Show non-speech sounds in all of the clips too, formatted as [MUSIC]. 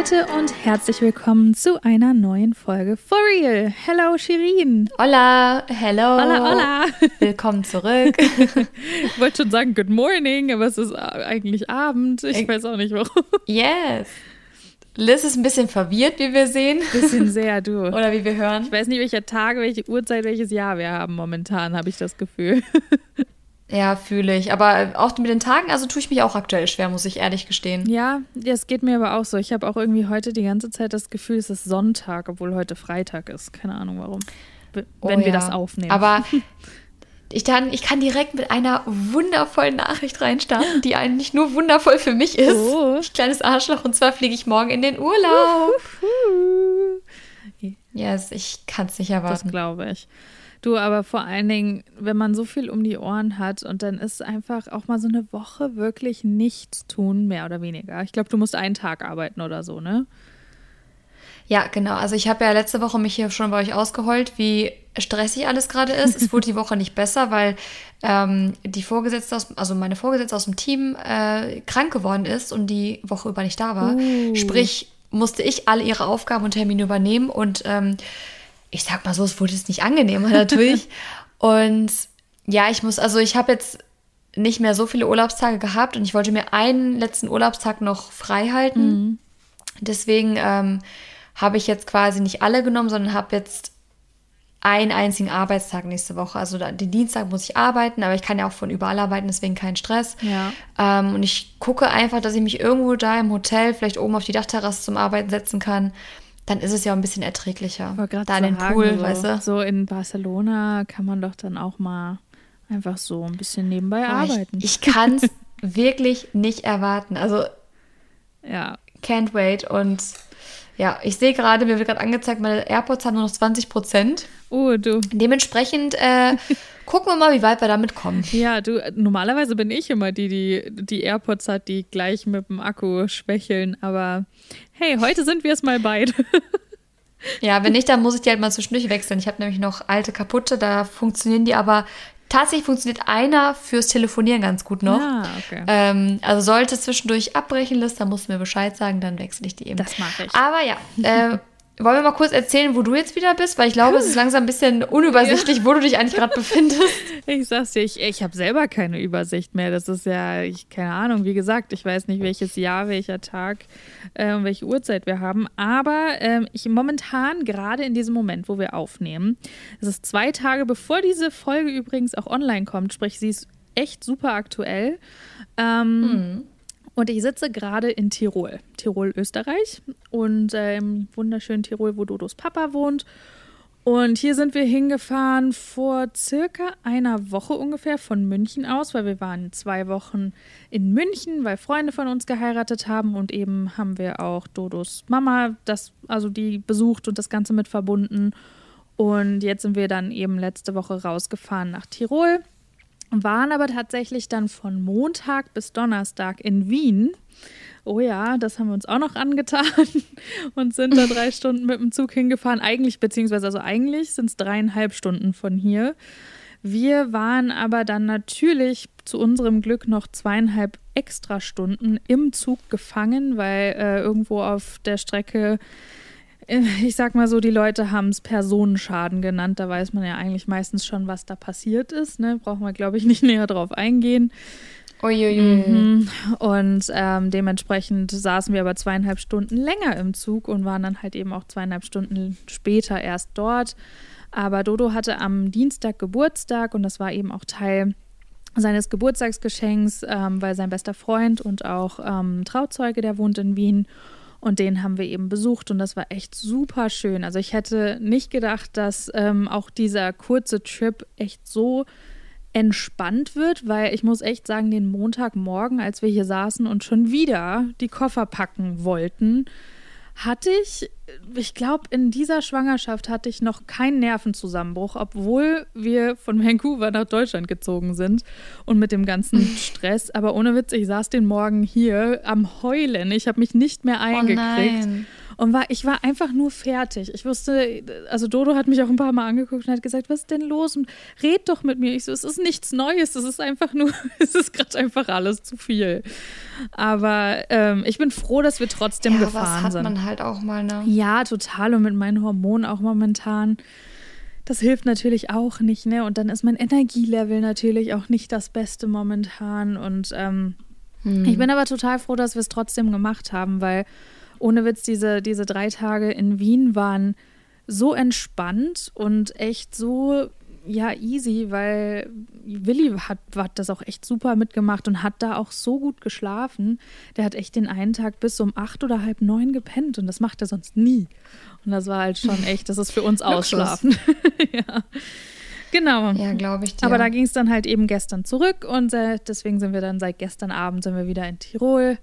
Leute und herzlich willkommen zu einer neuen Folge For Real. Hello Shirin. Hola, hello. Hola, hola. [LAUGHS] Willkommen zurück. ich wollte schon sagen Good Morning, aber es ist eigentlich Abend. Ich weiß auch nicht warum. Yes. Liz ist ein bisschen verwirrt, wie wir sehen. Bisschen sehr, du. [LAUGHS] Oder wie wir hören. Ich weiß nicht, welcher Tag, welche Uhrzeit, welches Jahr wir haben momentan, habe ich das Gefühl. Ja, fühle ich. Aber auch mit den Tagen, also tue ich mich auch aktuell schwer, muss ich ehrlich gestehen. Ja, das geht mir aber auch so. Ich habe auch irgendwie heute die ganze Zeit das Gefühl, es ist Sonntag, obwohl heute Freitag ist. Keine Ahnung warum. Wenn oh, wir ja. das aufnehmen. Aber [LAUGHS] ich, dann, ich kann direkt mit einer wundervollen Nachricht reinstarten, die eigentlich nur wundervoll für mich ist. Oh. Ich kleines Arschloch. Und zwar fliege ich morgen in den Urlaub. yes, ich kann es nicht erwarten. Das glaube ich. Du, aber vor allen Dingen, wenn man so viel um die Ohren hat und dann ist einfach auch mal so eine Woche wirklich nichts tun, mehr oder weniger. Ich glaube, du musst einen Tag arbeiten oder so, ne? Ja, genau. Also ich habe ja letzte Woche mich hier schon bei euch ausgeheult, wie stressig alles gerade ist. es wurde die Woche nicht besser, weil ähm, die Vorgesetzte aus, also meine Vorgesetzte aus dem Team äh, krank geworden ist und die Woche über nicht da war. Uh. Sprich, musste ich alle ihre Aufgaben und Termine übernehmen und ähm, ich sag mal so, es wurde jetzt nicht angenehmer natürlich. [LAUGHS] und ja, ich muss, also ich habe jetzt nicht mehr so viele Urlaubstage gehabt und ich wollte mir einen letzten Urlaubstag noch frei halten. Mhm. Deswegen ähm, habe ich jetzt quasi nicht alle genommen, sondern habe jetzt einen einzigen Arbeitstag nächste Woche. Also den Dienstag muss ich arbeiten, aber ich kann ja auch von überall arbeiten, deswegen kein Stress. Ja. Ähm, und ich gucke einfach, dass ich mich irgendwo da im Hotel, vielleicht oben auf die Dachterrasse zum Arbeiten setzen kann dann ist es ja auch ein bisschen erträglicher. Da in den Pool, so, weißt du? So in Barcelona kann man doch dann auch mal einfach so ein bisschen nebenbei Boah, arbeiten. Ich, ich kann es [LAUGHS] wirklich nicht erwarten. Also, ja. Can't wait. Und ja, ich sehe gerade, mir wird gerade angezeigt, meine AirPods haben nur noch 20 Prozent. Oh, du. Dementsprechend äh, [LAUGHS] gucken wir mal, wie weit wir damit kommen. Ja, du, normalerweise bin ich immer die, die die AirPods hat, die gleich mit dem Akku schwächeln. Aber hey, heute sind wir es mal beide. Ja, wenn nicht, dann muss ich die halt mal zwischendurch wechseln. Ich habe nämlich noch alte kaputte, da funktionieren die aber. Tatsächlich funktioniert einer fürs Telefonieren ganz gut noch. Ah, okay. Ähm, also sollte es zwischendurch abbrechen lässt, dann musst du mir Bescheid sagen, dann wechsle ich die eben. Das mache ich. Aber ja, äh, wollen wir mal kurz erzählen, wo du jetzt wieder bist? Weil ich glaube, es ist langsam ein bisschen unübersichtlich, ja. wo du dich eigentlich gerade befindest. [LAUGHS] Ich sag's dir, ich, ich habe selber keine Übersicht mehr. Das ist ja, ich, keine Ahnung, wie gesagt, ich weiß nicht, welches Jahr, welcher Tag äh, und welche Uhrzeit wir haben. Aber äh, ich momentan, gerade in diesem Moment, wo wir aufnehmen, es ist zwei Tage bevor diese Folge übrigens auch online kommt, sprich, sie ist echt super aktuell. Ähm, mhm. Und ich sitze gerade in Tirol, Tirol, Österreich und äh, im wunderschönen Tirol, wo Dodos Papa wohnt. Und hier sind wir hingefahren vor circa einer Woche ungefähr von München aus, weil wir waren zwei Wochen in München, weil Freunde von uns geheiratet haben und eben haben wir auch Dodos Mama, das, also die besucht und das Ganze mit verbunden. Und jetzt sind wir dann eben letzte Woche rausgefahren nach Tirol waren aber tatsächlich dann von Montag bis Donnerstag in Wien. Oh ja, das haben wir uns auch noch angetan [LAUGHS] und sind da drei [LAUGHS] Stunden mit dem Zug hingefahren. Eigentlich, beziehungsweise, also eigentlich sind es dreieinhalb Stunden von hier. Wir waren aber dann natürlich zu unserem Glück noch zweieinhalb extra Stunden im Zug gefangen, weil äh, irgendwo auf der Strecke [LAUGHS] ich sag mal so, die Leute haben es Personenschaden genannt. Da weiß man ja eigentlich meistens schon, was da passiert ist. Ne? Brauchen wir, glaube ich, nicht [LAUGHS] näher drauf eingehen. Uiuiui. Mhm. Und ähm, dementsprechend saßen wir aber zweieinhalb Stunden länger im Zug und waren dann halt eben auch zweieinhalb Stunden später erst dort. Aber Dodo hatte am Dienstag Geburtstag und das war eben auch Teil seines Geburtstagsgeschenks, ähm, weil sein bester Freund und auch ähm, Trauzeuge, der wohnt in Wien. Und den haben wir eben besucht und das war echt super schön. Also ich hätte nicht gedacht, dass ähm, auch dieser kurze Trip echt so entspannt wird, weil ich muss echt sagen, den Montagmorgen, als wir hier saßen und schon wieder die Koffer packen wollten, hatte ich, ich glaube, in dieser Schwangerschaft hatte ich noch keinen Nervenzusammenbruch, obwohl wir von Vancouver nach Deutschland gezogen sind und mit dem ganzen [LAUGHS] Stress. Aber ohne Witz, ich saß den Morgen hier am Heulen. Ich habe mich nicht mehr oh eingekriegt. Oh und war, ich war einfach nur fertig. Ich wusste, also Dodo hat mich auch ein paar Mal angeguckt und hat gesagt, was ist denn los? Und red doch mit mir. Ich so, es ist nichts Neues, es ist einfach nur, [LAUGHS] es ist gerade einfach alles zu viel. Aber ähm, ich bin froh, dass wir trotzdem ja, gefahren was hat sind. man halt auch mal, ne? Ja, total. Und mit meinen Hormonen auch momentan das hilft natürlich auch nicht, ne? Und dann ist mein Energielevel natürlich auch nicht das Beste momentan. Und ähm, hm. ich bin aber total froh, dass wir es trotzdem gemacht haben, weil ohne Witz, diese, diese drei Tage in Wien waren so entspannt und echt so ja easy, weil Willi hat, hat das auch echt super mitgemacht und hat da auch so gut geschlafen. Der hat echt den einen Tag bis um acht oder halb neun gepennt und das macht er sonst nie. Und das war halt schon echt, das ist für uns Ausschlafen. [LAUGHS] ja. Genau. Ja, glaube ich dir. Aber da ging es dann halt eben gestern zurück und äh, deswegen sind wir dann seit gestern Abend sind wir wieder in Tirol.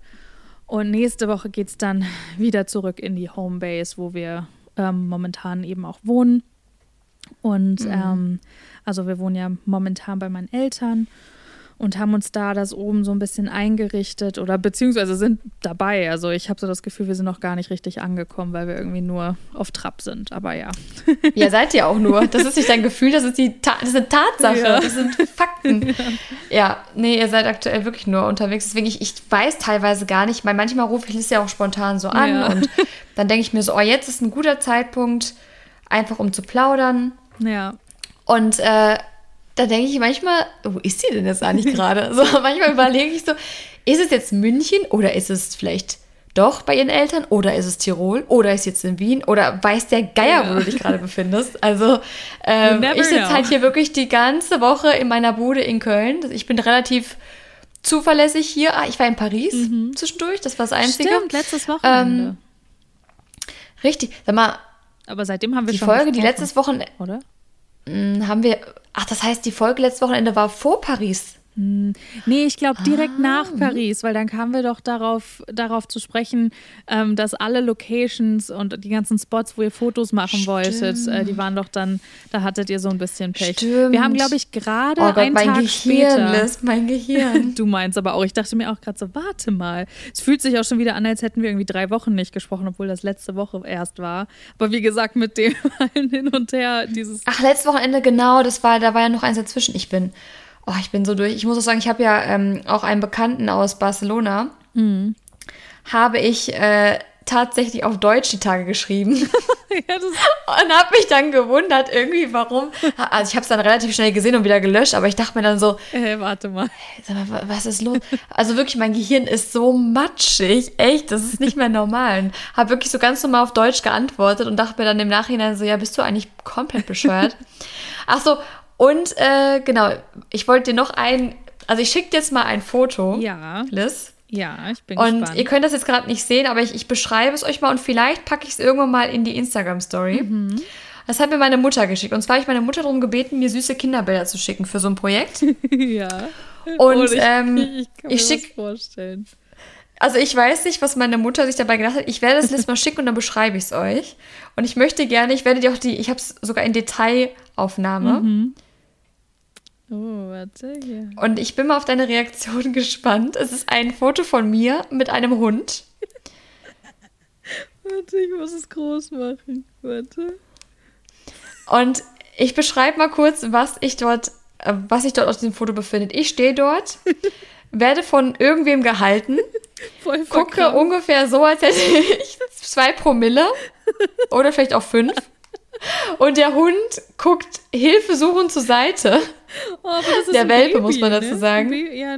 Und nächste Woche geht es dann wieder zurück in die Homebase, wo wir ähm, momentan eben auch wohnen. Und mhm. ähm, also wir wohnen ja momentan bei meinen Eltern und haben uns da das oben so ein bisschen eingerichtet oder beziehungsweise sind dabei. Also ich habe so das Gefühl, wir sind noch gar nicht richtig angekommen, weil wir irgendwie nur auf Trab sind. Aber ja. Ja, seid ihr auch nur. Das ist nicht dein Gefühl, das ist, die Ta das ist eine Tatsache. Ja. Das sind Fakten. Ja. ja, nee, ihr seid aktuell wirklich nur unterwegs. Deswegen, ich, ich weiß teilweise gar nicht, weil manchmal rufe ich es ja auch spontan so an ja. und dann denke ich mir so, oh, jetzt ist ein guter Zeitpunkt, einfach um zu plaudern. Ja. Und äh, da denke ich manchmal, wo ist sie denn jetzt eigentlich gerade? [LAUGHS] So, manchmal überlege ich so, ist es jetzt München oder ist es vielleicht doch bei ihren Eltern oder ist es Tirol oder ist es jetzt in Wien oder weiß der Geier, ja. wo du dich gerade [LAUGHS] befindest? Also ähm, ich sitze halt hier wirklich die ganze Woche in meiner Bude in Köln. Ich bin relativ zuverlässig hier. Ah, ich war in Paris mhm. zwischendurch, das war das Einzige. Stimmt, letztes Wochenende. Ähm, richtig, sag mal. Aber seitdem haben wir die Folge, die letztes Wochenende, oder? Hm, haben wir, ach, das heißt, die Folge letztes Wochenende war vor Paris. Hm. Nee, ich glaube direkt ah, nach Paris, weil dann kamen wir doch darauf, darauf zu sprechen, ähm, dass alle Locations und die ganzen Spots, wo ihr Fotos machen Stimmt. wolltet, äh, die waren doch dann, da hattet ihr so ein bisschen Pech. Stimmt. Wir haben, glaube ich, gerade oh einen mein Tag Gehirn später. Lässt mein Gehirn. [LAUGHS] du meinst aber auch, ich dachte mir auch gerade so, warte mal. Es fühlt sich auch schon wieder an, als hätten wir irgendwie drei Wochen nicht gesprochen, obwohl das letzte Woche erst war. Aber wie gesagt, mit dem [LAUGHS] allen hin und her, dieses. Ach, letztes Wochenende, genau, das war, da war ja noch eins dazwischen. Ich bin oh, ich bin so durch. Ich muss auch sagen, ich habe ja ähm, auch einen Bekannten aus Barcelona. Mhm. Habe ich äh, tatsächlich auf Deutsch die Tage geschrieben. [LAUGHS] ja, [LAUGHS] und habe mich dann gewundert, irgendwie, warum. Also ich habe es dann relativ schnell gesehen und wieder gelöscht, aber ich dachte mir dann so, hey, warte mal. Mal, was ist los? Also wirklich, mein Gehirn ist so matschig, echt, das ist nicht mehr normal. Habe wirklich so ganz normal auf Deutsch geantwortet und dachte mir dann im Nachhinein so, ja, bist du eigentlich komplett bescheuert? [LAUGHS] Ach so, und äh, genau, ich wollte dir noch ein, also ich schicke dir jetzt mal ein Foto, ja. Liz. Ja, ich bin und gespannt. ihr könnt das jetzt gerade nicht sehen, aber ich, ich beschreibe es euch mal und vielleicht packe ich es irgendwann mal in die Instagram-Story. Mhm. Das hat mir meine Mutter geschickt. Und zwar habe ich meine Mutter darum gebeten, mir süße Kinderbilder zu schicken für so ein Projekt. [LAUGHS] ja. Und oh, ich, ähm, [LAUGHS] ich kann mir ich schick, das vorstellen. Also ich weiß nicht, was meine Mutter sich dabei gedacht hat. Ich werde es Liz mal schicken und dann beschreibe ich es euch. Und ich möchte gerne, ich werde dir auch die, ich habe es sogar in Detailaufnahme. Mhm. Oh, warte hier. Und ich bin mal auf deine Reaktion [LAUGHS] gespannt. Es ist ein Foto von mir mit einem Hund. [LAUGHS] warte, ich muss es groß machen. Warte. Und ich beschreibe mal kurz, was ich dort, äh, was sich dort auf diesem Foto befindet. Ich stehe dort, [LAUGHS] werde von irgendwem gehalten, gucke ungefähr so, als hätte ich zwei Promille oder vielleicht auch fünf. Und der Hund guckt hilfesuchend zur Seite. Oh, der Welpe, Baby, muss man dazu ne? sagen. Ja.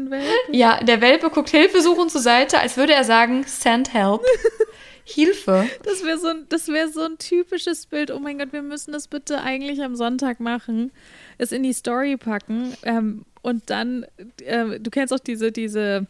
Ja, der Welpe guckt hilfesuchend zur Seite, als würde er sagen, send help. [LAUGHS] Hilfe. Das wäre so, ein, wär so ein typisches Bild. Oh mein Gott, wir müssen das bitte eigentlich am Sonntag machen. Es in die Story packen. Ähm, und dann, äh, du kennst auch diese, diese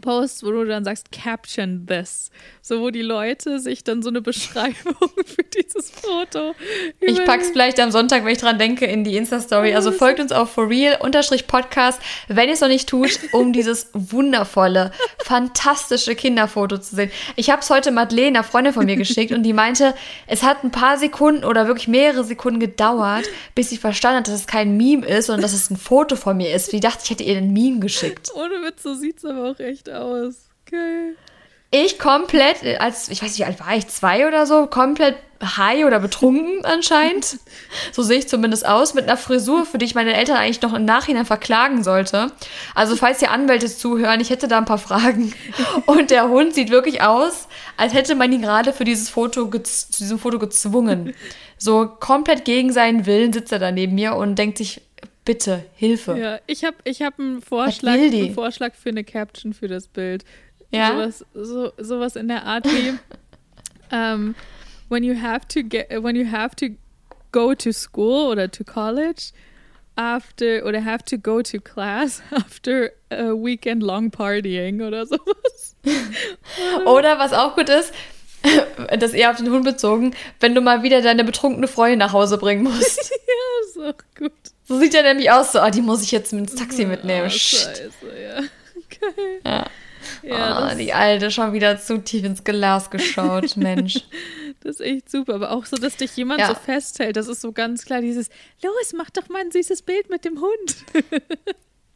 Posts, wo du dann sagst, caption this. So, wo die Leute sich dann so eine Beschreibung [LAUGHS] für dieses Foto. Ich pack's vielleicht am Sonntag, wenn ich dran denke, in die Insta-Story. Also folgt uns auf forreal-podcast, wenn ihr es noch nicht tut, um dieses wundervolle, fantastische Kinderfoto zu sehen. Ich habe es heute Madeleine, einer Freundin von mir, geschickt und die meinte, es hat ein paar Sekunden oder wirklich mehrere Sekunden gedauert, bis sie verstanden hat, dass es kein Meme ist, sondern dass es ein Foto von mir ist. Die dachte, ich hätte ihr ein Meme geschickt. Ohne Witz, so sieht's aber auch echt aus. Geil. Ich komplett, als, ich weiß nicht, wie alt war ich, zwei oder so, komplett high oder betrunken [LAUGHS] anscheinend. So sehe ich zumindest aus, mit einer Frisur, für die ich meine Eltern eigentlich noch im Nachhinein verklagen sollte. Also falls die Anwälte zuhören, ich hätte da ein paar Fragen. [LAUGHS] Und der Hund sieht wirklich aus, als hätte man ihn gerade für dieses Foto, zu diesem Foto gezwungen. So komplett gegen seinen Willen sitzt er da neben mir und denkt sich, bitte, Hilfe. Ja, ich habe ich hab einen Vorschlag, einen Vorschlag für eine Caption für das Bild. Ja. Sowas, so, sowas in der Art wie um, [LAUGHS] ähm, when you have to get when you have to go to school oder to college after oder have to go to class [LAUGHS] after a weekend long partying oder sowas. [LAUGHS] oder was auch gut ist, das eher auf den Hund bezogen, wenn du mal wieder deine betrunkene Freundin nach Hause bringen musst. ja, ist auch gut. So sieht er nämlich aus, so, oh, die muss ich jetzt ins Taxi mitnehmen. Oh, scheiße, ja. [LAUGHS] Geil. Ja. Ja, oh, die Alte schon wieder zu tief ins Glas geschaut, [LAUGHS] Mensch. Das ist echt super, aber auch so, dass dich jemand ja. so festhält, das ist so ganz klar dieses, los, mach doch mal ein süßes Bild mit dem Hund. [LAUGHS]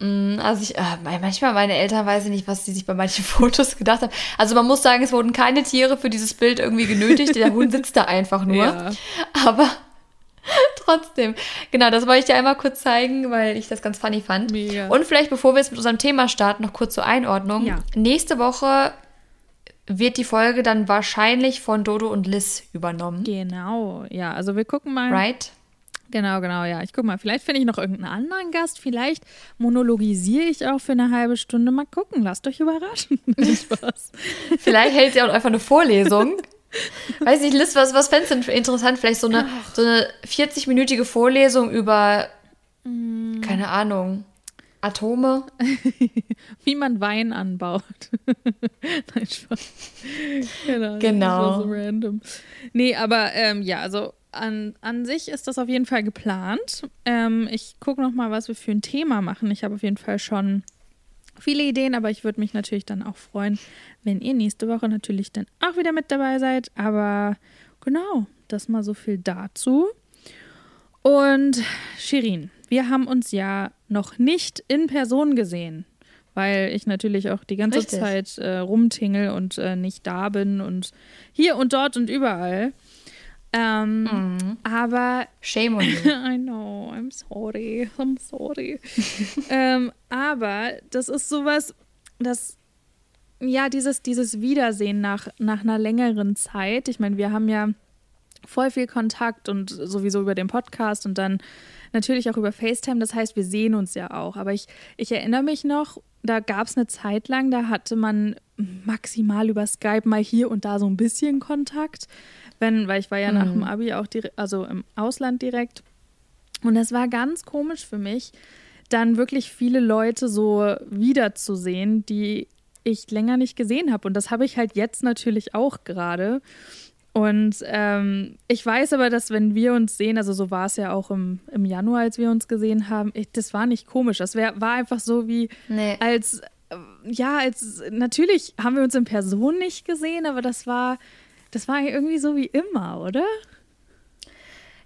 Mm, also ich, äh, manchmal meine Eltern weiß ich nicht, was die sich bei manchen Fotos gedacht haben. Also man muss sagen, es wurden keine Tiere für dieses Bild irgendwie genötigt. Der Hund sitzt da einfach nur. Ja. Aber [LAUGHS] Trotzdem. Genau, das wollte ich dir einmal kurz zeigen, weil ich das ganz funny fand. Mega. Und vielleicht, bevor wir jetzt mit unserem Thema starten, noch kurz zur Einordnung. Ja. Nächste Woche wird die Folge dann wahrscheinlich von Dodo und Liz übernommen. Genau, ja. Also wir gucken mal. Right? Genau, genau, ja. Ich guck mal, vielleicht finde ich noch irgendeinen anderen Gast. Vielleicht monologisiere ich auch für eine halbe Stunde. Mal gucken, lasst euch überraschen. [LAUGHS] Vielleicht hält ihr auch einfach eine Vorlesung. [LAUGHS] [LAUGHS] Weiß nicht, Liz, was, was fändest du interessant? Vielleicht so eine, so eine 40-minütige Vorlesung über, mm. keine Ahnung, Atome? [LAUGHS] Wie man Wein anbaut. [LAUGHS] Nein, Spaß. Genau. genau. So random. Nee, aber ähm, ja, also an, an sich ist das auf jeden Fall geplant. Ähm, ich gucke noch mal, was wir für ein Thema machen. Ich habe auf jeden Fall schon viele Ideen, aber ich würde mich natürlich dann auch freuen, wenn ihr nächste Woche natürlich dann auch wieder mit dabei seid. Aber genau, das mal so viel dazu. Und Shirin, wir haben uns ja noch nicht in Person gesehen, weil ich natürlich auch die ganze Richtig. Zeit äh, rumtingel und äh, nicht da bin und hier und dort und überall. Ähm, mm. Aber. Shame on [LAUGHS] you. I know, I'm sorry, I'm sorry. [LAUGHS] ähm, aber das ist sowas, das. Ja, dieses, dieses Wiedersehen nach, nach einer längeren Zeit. Ich meine, wir haben ja voll viel Kontakt und sowieso über den Podcast und dann natürlich auch über FaceTime. Das heißt, wir sehen uns ja auch. Aber ich, ich erinnere mich noch, da gab es eine Zeit lang, da hatte man maximal über Skype mal hier und da so ein bisschen Kontakt wenn, weil ich war ja mhm. nach dem Abi auch direkt, also im Ausland direkt. Und das war ganz komisch für mich, dann wirklich viele Leute so wiederzusehen, die ich länger nicht gesehen habe. Und das habe ich halt jetzt natürlich auch gerade. Und ähm, ich weiß aber, dass wenn wir uns sehen, also so war es ja auch im, im Januar, als wir uns gesehen haben, ich, das war nicht komisch. Das wär, war einfach so wie, nee. als, äh, ja, als, natürlich haben wir uns in Person nicht gesehen, aber das war, das war irgendwie so wie immer, oder?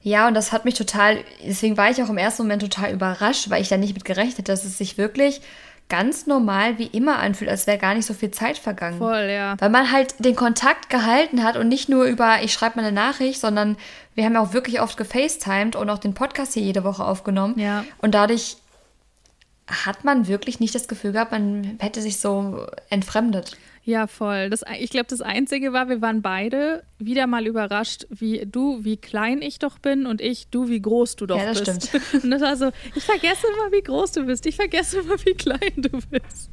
Ja, und das hat mich total, deswegen war ich auch im ersten Moment total überrascht, weil ich da nicht mit gerechnet, dass es sich wirklich ganz normal wie immer anfühlt, als wäre gar nicht so viel Zeit vergangen. Voll, ja. Weil man halt den Kontakt gehalten hat und nicht nur über, ich schreibe mal eine Nachricht, sondern wir haben ja auch wirklich oft gefacetimed und auch den Podcast hier jede Woche aufgenommen. Ja. Und dadurch hat man wirklich nicht das Gefühl gehabt, man hätte sich so entfremdet. Ja, voll. Das, ich glaube, das Einzige war, wir waren beide wieder mal überrascht, wie du, wie klein ich doch bin und ich, du, wie groß du doch ja, das bist. Stimmt. [LAUGHS] Und das war so, ich vergesse immer, wie groß du bist. Ich vergesse immer, wie klein du bist.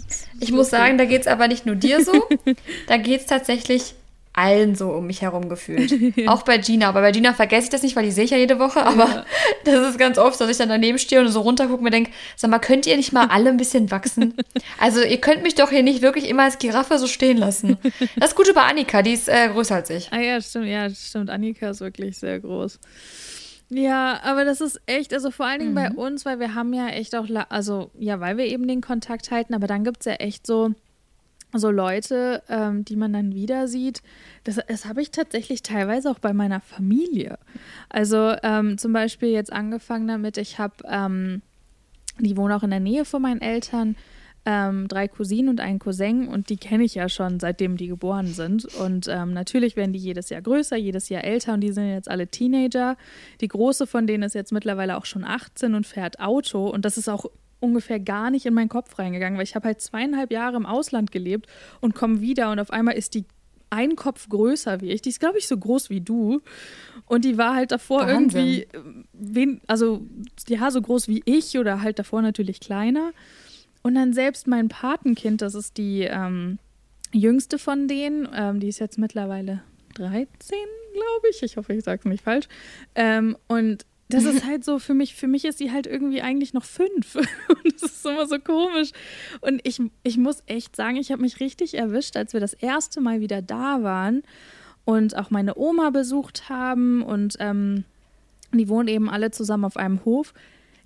[LAUGHS] Ich muss sagen, da geht es aber nicht nur dir so. [LAUGHS] da geht es tatsächlich allen so um mich herum gefühlt. [LAUGHS] Auch bei Gina. Aber bei Gina vergesse ich das nicht, weil die sehe ich ja jede Woche. Aber ja. [LAUGHS] das ist ganz oft, dass ich dann daneben stehe und so runtergucke und mir denke, sag mal, könnt ihr nicht mal alle ein bisschen wachsen? Also ihr könnt mich doch hier nicht wirklich immer als Giraffe so stehen lassen. Das ist gut über Annika, die ist äh, größer als ich. Ah ja, stimmt, ja, stimmt. Annika ist wirklich sehr groß. Ja, aber das ist echt, also vor allen Dingen mhm. bei uns, weil wir haben ja echt auch, also ja, weil wir eben den Kontakt halten, aber dann gibt es ja echt so so Leute, ähm, die man dann wieder sieht, das, das habe ich tatsächlich teilweise auch bei meiner Familie. Also ähm, zum Beispiel jetzt angefangen damit, ich habe, ähm, die wohnen auch in der Nähe von meinen Eltern, ähm, drei Cousinen und einen Cousin und die kenne ich ja schon, seitdem die geboren sind. Und ähm, natürlich werden die jedes Jahr größer, jedes Jahr älter und die sind jetzt alle Teenager. Die große von denen ist jetzt mittlerweile auch schon 18 und fährt Auto und das ist auch ungefähr gar nicht in meinen Kopf reingegangen, weil ich habe halt zweieinhalb Jahre im Ausland gelebt und komme wieder und auf einmal ist die ein Kopf größer wie ich. Die ist, glaube ich, so groß wie du. Und die war halt davor Wahnsinn. irgendwie, wen, also ja, so groß wie ich oder halt davor natürlich kleiner. Und dann selbst mein Patenkind, das ist die ähm, jüngste von denen, ähm, die ist jetzt mittlerweile 13, glaube ich. Ich hoffe, ich sage es nicht falsch. Ähm, und das ist [LAUGHS] halt so, für mich, für mich ist sie halt irgendwie eigentlich noch fünf. [LAUGHS] Und das ist immer so komisch. Und ich, ich muss echt sagen, ich habe mich richtig erwischt, als wir das erste Mal wieder da waren und auch meine Oma besucht haben. Und ähm, die wohnen eben alle zusammen auf einem Hof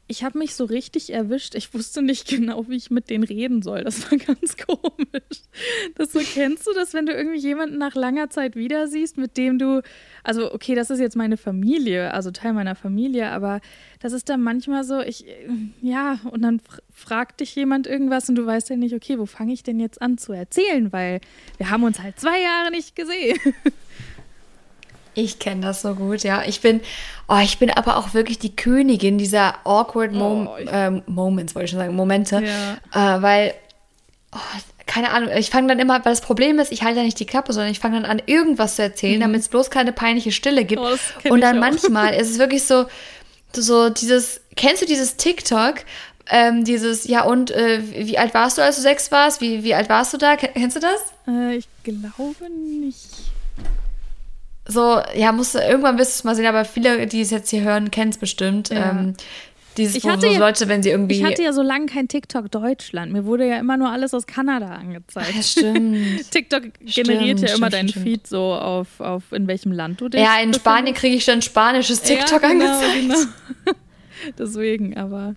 ich habe mich so richtig erwischt. Ich wusste nicht [LAUGHS] genau, wie ich mit denen reden soll. Das war [LAUGHS] ganz komisch. Das so kennst du das, wenn du irgendwie jemanden nach langer Zeit wieder siehst, mit dem du, also okay, das ist jetzt meine Familie, also Teil meiner Familie, aber das ist dann manchmal so, ich, ja, und dann fragt dich jemand irgendwas und du weißt ja nicht, okay, wo fange ich denn jetzt an zu erzählen, weil wir haben uns halt zwei Jahre nicht gesehen. [LAUGHS] Ich kenne das so gut, ja. Ich bin, oh, ich bin aber auch wirklich die Königin dieser awkward Mom oh, ähm, Moments, wollte ich schon sagen, Momente. Ja. Äh, weil, oh, keine Ahnung, ich fange dann immer, weil das Problem ist, ich halte ja nicht die Klappe, sondern ich fange dann an, irgendwas zu erzählen, mhm. damit es bloß keine peinliche Stille gibt. Oh, Und dann manchmal ist es wirklich so, so dieses, kennst du dieses TikTok, ähm, dieses, ja und äh, wie alt warst du, als du sechs warst? Wie, wie alt warst du da? Kennst du das? Äh, ich glaube nicht so, ja, musst du, irgendwann wirst du es mal sehen, aber viele, die es jetzt hier hören, kennen es bestimmt. Ja. Ähm, dieses, ich hatte so Leute, wenn sie irgendwie. Ich hatte ja so lange kein TikTok Deutschland. Mir wurde ja immer nur alles aus Kanada angezeigt. Ja, stimmt. [LAUGHS] TikTok generiert stimmt, ja immer deinen Feed so auf, auf in welchem Land du dich Ja, in Spanien kriege ich dann spanisches TikTok ja, genau, angezeigt. Genau. [LAUGHS] Deswegen, aber.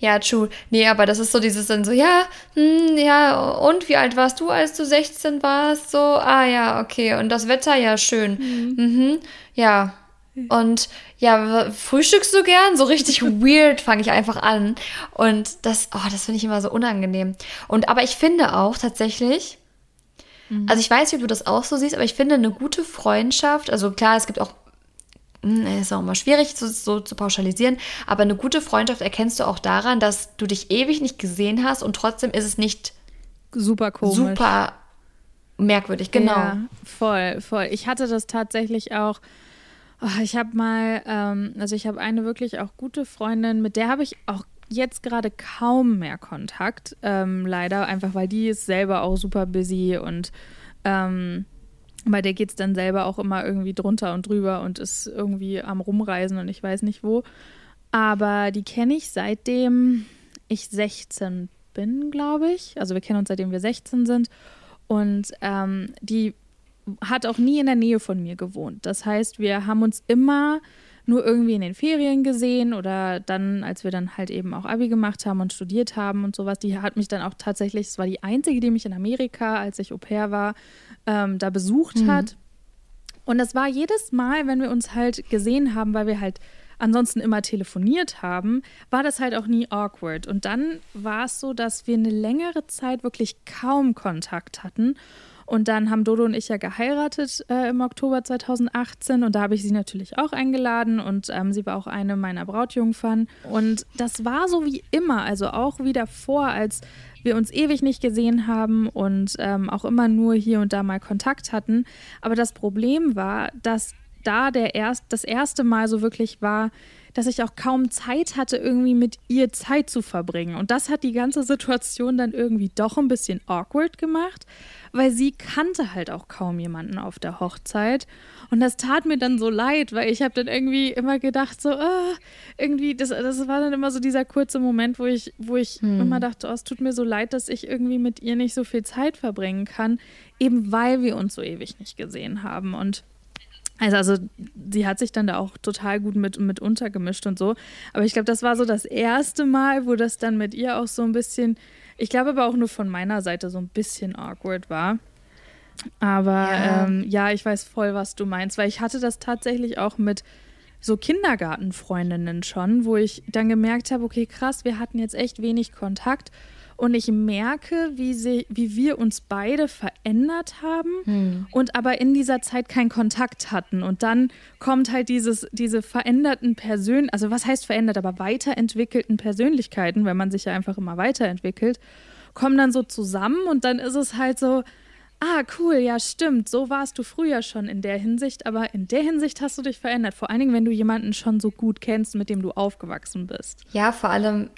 Ja, true. Nee, aber das ist so dieses dann so, ja, hm, ja, und wie alt warst du, als du 16 warst? So, ah ja, okay. Und das Wetter, ja, schön. Mhm. Mhm. Ja. Und ja, frühstückst du gern? So richtig [LAUGHS] weird fange ich einfach an. Und das, oh, das finde ich immer so unangenehm. Und aber ich finde auch tatsächlich, mhm. also ich weiß, wie du das auch so siehst, aber ich finde eine gute Freundschaft, also klar, es gibt auch ist auch immer schwierig so, so, zu pauschalisieren, aber eine gute Freundschaft erkennst du auch daran, dass du dich ewig nicht gesehen hast und trotzdem ist es nicht super komisch. Super merkwürdig, genau. Ja, voll, voll. Ich hatte das tatsächlich auch. Oh, ich habe mal, ähm, also ich habe eine wirklich auch gute Freundin, mit der habe ich auch jetzt gerade kaum mehr Kontakt, ähm, leider, einfach weil die ist selber auch super busy und ähm, bei der geht es dann selber auch immer irgendwie drunter und drüber und ist irgendwie am Rumreisen und ich weiß nicht wo. Aber die kenne ich seitdem ich 16 bin, glaube ich. Also wir kennen uns seitdem wir 16 sind. Und ähm, die hat auch nie in der Nähe von mir gewohnt. Das heißt, wir haben uns immer nur irgendwie in den Ferien gesehen oder dann, als wir dann halt eben auch Abi gemacht haben und studiert haben und sowas. Die hat mich dann auch tatsächlich, es war die einzige, die mich in Amerika, als ich Au pair war, ähm, da besucht mhm. hat. Und das war jedes Mal, wenn wir uns halt gesehen haben, weil wir halt ansonsten immer telefoniert haben, war das halt auch nie awkward. Und dann war es so, dass wir eine längere Zeit wirklich kaum Kontakt hatten. Und dann haben Dodo und ich ja geheiratet äh, im Oktober 2018 und da habe ich sie natürlich auch eingeladen und ähm, sie war auch eine meiner Brautjungfern. Und das war so wie immer, also auch wie davor, als wir uns ewig nicht gesehen haben und ähm, auch immer nur hier und da mal Kontakt hatten. Aber das Problem war, dass da der erst, das erste Mal so wirklich war, dass ich auch kaum Zeit hatte, irgendwie mit ihr Zeit zu verbringen. Und das hat die ganze Situation dann irgendwie doch ein bisschen awkward gemacht, weil sie kannte halt auch kaum jemanden auf der Hochzeit. Und das tat mir dann so leid, weil ich habe dann irgendwie immer gedacht, so, oh, irgendwie, das, das war dann immer so dieser kurze Moment, wo ich, wo ich hm. immer dachte, oh, es tut mir so leid, dass ich irgendwie mit ihr nicht so viel Zeit verbringen kann, eben weil wir uns so ewig nicht gesehen haben. Und also, also sie hat sich dann da auch total gut mit, mit untergemischt und so. Aber ich glaube, das war so das erste Mal, wo das dann mit ihr auch so ein bisschen ich glaube aber auch nur von meiner Seite so ein bisschen awkward war. Aber ja. Ähm, ja, ich weiß voll, was du meinst, weil ich hatte das tatsächlich auch mit so Kindergartenfreundinnen schon, wo ich dann gemerkt habe, okay, krass, wir hatten jetzt echt wenig Kontakt. Und ich merke, wie, sie, wie wir uns beide verändert haben hm. und aber in dieser Zeit keinen Kontakt hatten. Und dann kommt halt dieses, diese veränderten Persönlichkeiten, also was heißt verändert, aber weiterentwickelten Persönlichkeiten, weil man sich ja einfach immer weiterentwickelt, kommen dann so zusammen und dann ist es halt so, ah, cool, ja, stimmt, so warst du früher schon in der Hinsicht, aber in der Hinsicht hast du dich verändert. Vor allen Dingen, wenn du jemanden schon so gut kennst, mit dem du aufgewachsen bist. Ja, vor allem,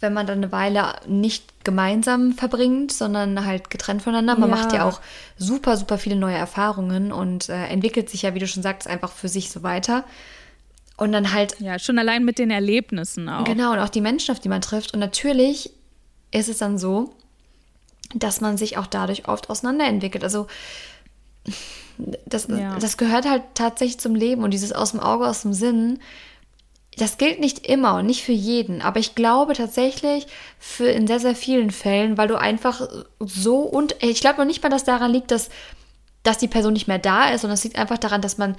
wenn man dann eine Weile nicht gemeinsam verbringt, sondern halt getrennt voneinander. Man ja. macht ja auch super, super viele neue Erfahrungen und äh, entwickelt sich ja, wie du schon sagst, einfach für sich so weiter. Und dann halt. Ja, schon allein mit den Erlebnissen auch. Genau, und auch die Menschen, auf die man trifft. Und natürlich ist es dann so, dass man sich auch dadurch oft auseinanderentwickelt. Also das, ja. das gehört halt tatsächlich zum Leben und dieses aus dem Auge, aus dem Sinn, das gilt nicht immer und nicht für jeden, aber ich glaube tatsächlich für in sehr, sehr vielen Fällen, weil du einfach so und ich glaube noch nicht mal, dass daran liegt, dass, dass die Person nicht mehr da ist, sondern es liegt einfach daran, dass man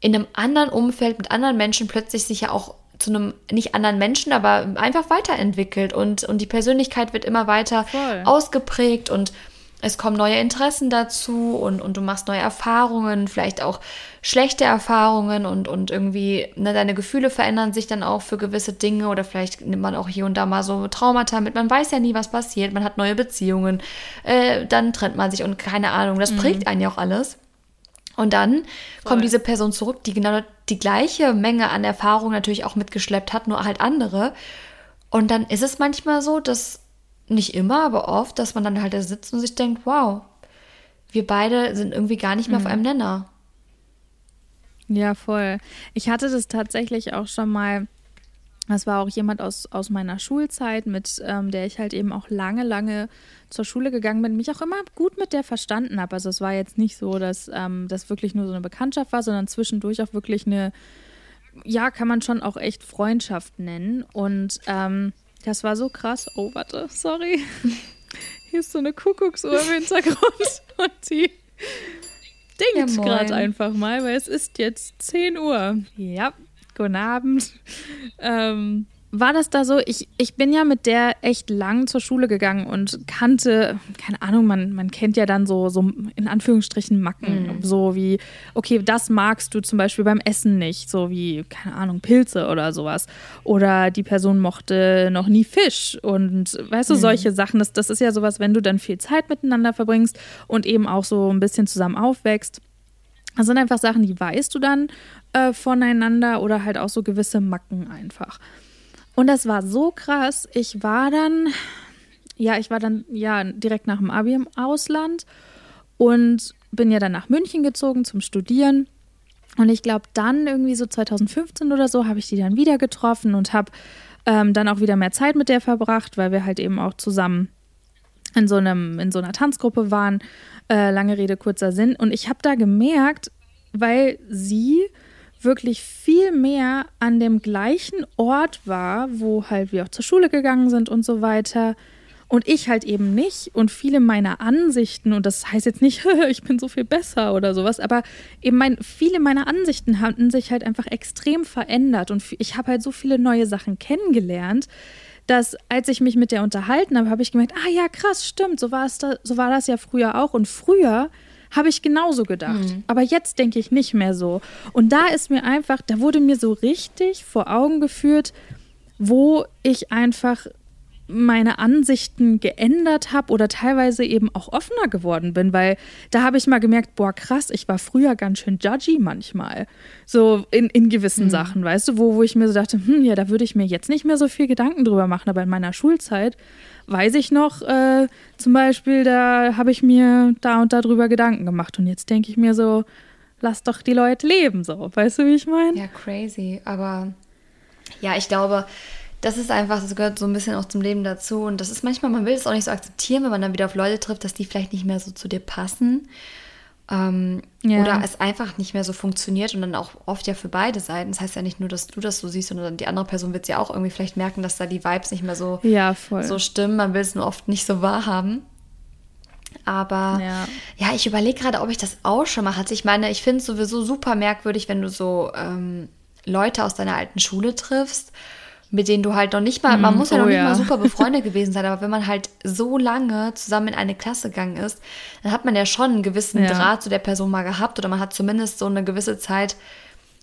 in einem anderen Umfeld mit anderen Menschen plötzlich sich ja auch zu einem nicht anderen Menschen, aber einfach weiterentwickelt und, und die Persönlichkeit wird immer weiter Voll. ausgeprägt und es kommen neue Interessen dazu und, und du machst neue Erfahrungen, vielleicht auch schlechte Erfahrungen und, und irgendwie ne, deine Gefühle verändern sich dann auch für gewisse Dinge oder vielleicht nimmt man auch hier und da mal so Traumata mit. Man weiß ja nie, was passiert. Man hat neue Beziehungen, äh, dann trennt man sich und keine Ahnung. Das mhm. prägt einen ja auch alles. Und dann Voll. kommt diese Person zurück, die genau die gleiche Menge an Erfahrung natürlich auch mitgeschleppt hat, nur halt andere. Und dann ist es manchmal so, dass nicht immer, aber oft, dass man dann halt da sitzt und sich denkt, wow, wir beide sind irgendwie gar nicht mehr mhm. auf einem Nenner. Ja, voll. Ich hatte das tatsächlich auch schon mal das war auch jemand aus, aus meiner Schulzeit, mit ähm, der ich halt eben auch lange, lange zur Schule gegangen bin, mich auch immer gut mit der verstanden habe. Also es war jetzt nicht so, dass ähm, das wirklich nur so eine Bekanntschaft war, sondern zwischendurch auch wirklich eine, ja, kann man schon auch echt Freundschaft nennen. Und ähm, das war so krass. Oh, warte, sorry. [LAUGHS] Hier ist so eine Kuckucksuhr im Hintergrund [LAUGHS] und die dingt ja, gerade einfach mal, weil es ist jetzt 10 Uhr. Ja, guten Abend. Ähm, war das da so? Ich, ich bin ja mit der echt lang zur Schule gegangen und kannte, keine Ahnung, man, man kennt ja dann so, so in Anführungsstrichen Macken. Mhm. So wie, okay, das magst du zum Beispiel beim Essen nicht. So wie, keine Ahnung, Pilze oder sowas. Oder die Person mochte noch nie Fisch. Und weißt du, mhm. solche Sachen. Das, das ist ja sowas, wenn du dann viel Zeit miteinander verbringst und eben auch so ein bisschen zusammen aufwächst. Das sind einfach Sachen, die weißt du dann äh, voneinander oder halt auch so gewisse Macken einfach. Und das war so krass. Ich war dann, ja, ich war dann ja direkt nach dem Abi im Ausland und bin ja dann nach München gezogen zum Studieren. Und ich glaube, dann irgendwie so 2015 oder so habe ich die dann wieder getroffen und habe ähm, dann auch wieder mehr Zeit mit der verbracht, weil wir halt eben auch zusammen in so, einem, in so einer Tanzgruppe waren. Äh, lange Rede, kurzer Sinn. Und ich habe da gemerkt, weil sie wirklich viel mehr an dem gleichen Ort war, wo halt wir auch zur Schule gegangen sind und so weiter. Und ich halt eben nicht. Und viele meiner Ansichten, und das heißt jetzt nicht, [LAUGHS] ich bin so viel besser oder sowas, aber eben mein, viele meiner Ansichten hatten sich halt einfach extrem verändert. Und ich habe halt so viele neue Sachen kennengelernt, dass als ich mich mit der unterhalten habe, habe ich gemerkt, ah ja, krass, stimmt, so da, so war das ja früher auch. Und früher habe ich genauso gedacht. Mhm. Aber jetzt denke ich nicht mehr so. Und da ist mir einfach, da wurde mir so richtig vor Augen geführt, wo ich einfach meine Ansichten geändert habe oder teilweise eben auch offener geworden bin, weil da habe ich mal gemerkt, boah, krass, ich war früher ganz schön judgy manchmal. So in, in gewissen mhm. Sachen, weißt du, wo, wo ich mir so dachte, hm, ja, da würde ich mir jetzt nicht mehr so viel Gedanken drüber machen, aber in meiner Schulzeit weiß ich noch, äh, zum Beispiel, da habe ich mir da und da drüber Gedanken gemacht. Und jetzt denke ich mir so, lass doch die Leute leben, so. Weißt du, wie ich meine? Ja, crazy. Aber ja, ich glaube, das ist einfach, das gehört so ein bisschen auch zum Leben dazu. Und das ist manchmal, man will es auch nicht so akzeptieren, wenn man dann wieder auf Leute trifft, dass die vielleicht nicht mehr so zu dir passen. Ähm, ja. Oder es einfach nicht mehr so funktioniert und dann auch oft ja für beide Seiten. Das heißt ja nicht nur, dass du das so siehst, sondern die andere Person wird es ja auch irgendwie vielleicht merken, dass da die Vibes nicht mehr so, ja, so stimmen. Man will es nur oft nicht so wahrhaben. Aber ja, ja ich überlege gerade, ob ich das auch schon mal hatte. Ich meine, ich finde es sowieso super merkwürdig, wenn du so ähm, Leute aus deiner alten Schule triffst mit denen du halt noch nicht mal, man muss ja oh noch nicht ja. mal super [LAUGHS] befreundet gewesen sein, aber wenn man halt so lange zusammen in eine Klasse gegangen ist, dann hat man ja schon einen gewissen ja. Draht zu der Person mal gehabt oder man hat zumindest so eine gewisse Zeit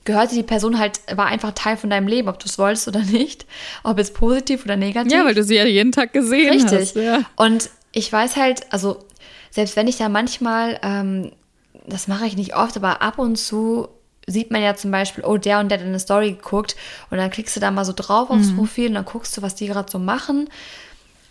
gehörte die Person halt, war einfach Teil von deinem Leben, ob du es wolltest oder nicht, ob es positiv oder negativ. Ja, weil du sie ja jeden Tag gesehen Richtig. hast. Richtig. Ja. Und ich weiß halt, also selbst wenn ich da manchmal, ähm, das mache ich nicht oft, aber ab und zu sieht man ja zum Beispiel, oh, der und der hat eine Story geguckt und dann klickst du da mal so drauf aufs mhm. Profil und dann guckst du, was die gerade so machen.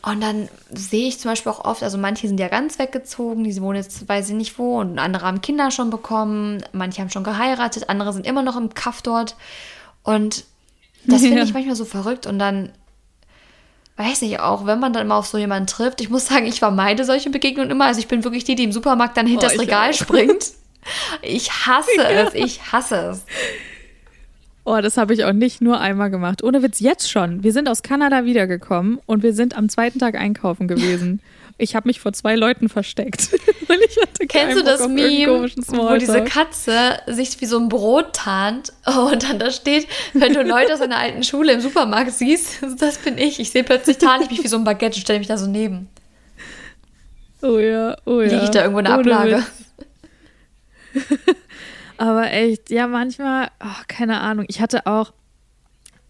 Und dann sehe ich zum Beispiel auch oft, also manche sind ja ganz weggezogen, die wohnen jetzt, weiß ich nicht wo, und andere haben Kinder schon bekommen, manche haben schon geheiratet, andere sind immer noch im Kaff dort. Und das finde [LAUGHS] ja. ich manchmal so verrückt. Und dann, weiß ich auch, wenn man dann mal auf so jemanden trifft, ich muss sagen, ich vermeide solche Begegnungen immer. Also ich bin wirklich die, die im Supermarkt dann hinter oh, das Regal auch. springt. [LAUGHS] Ich hasse ja. es, ich hasse es. Oh, das habe ich auch nicht nur einmal gemacht. Ohne Witz, jetzt schon. Wir sind aus Kanada wiedergekommen und wir sind am zweiten Tag einkaufen gewesen. [LAUGHS] Ich habe mich vor zwei Leuten versteckt. [LAUGHS] Kennst du das Meme, wo diese Katze sich wie so ein Brot tarnt und dann da steht, wenn du Leute aus einer alten Schule im Supermarkt siehst, [LAUGHS] das bin ich. Ich sehe plötzlich, tarne ich mich wie so ein Baguette und stelle mich da so neben. Oh ja, oh ja. Liege ich da irgendwo in der Ablage? [LAUGHS] Aber echt, ja, manchmal, oh, keine Ahnung. Ich hatte auch,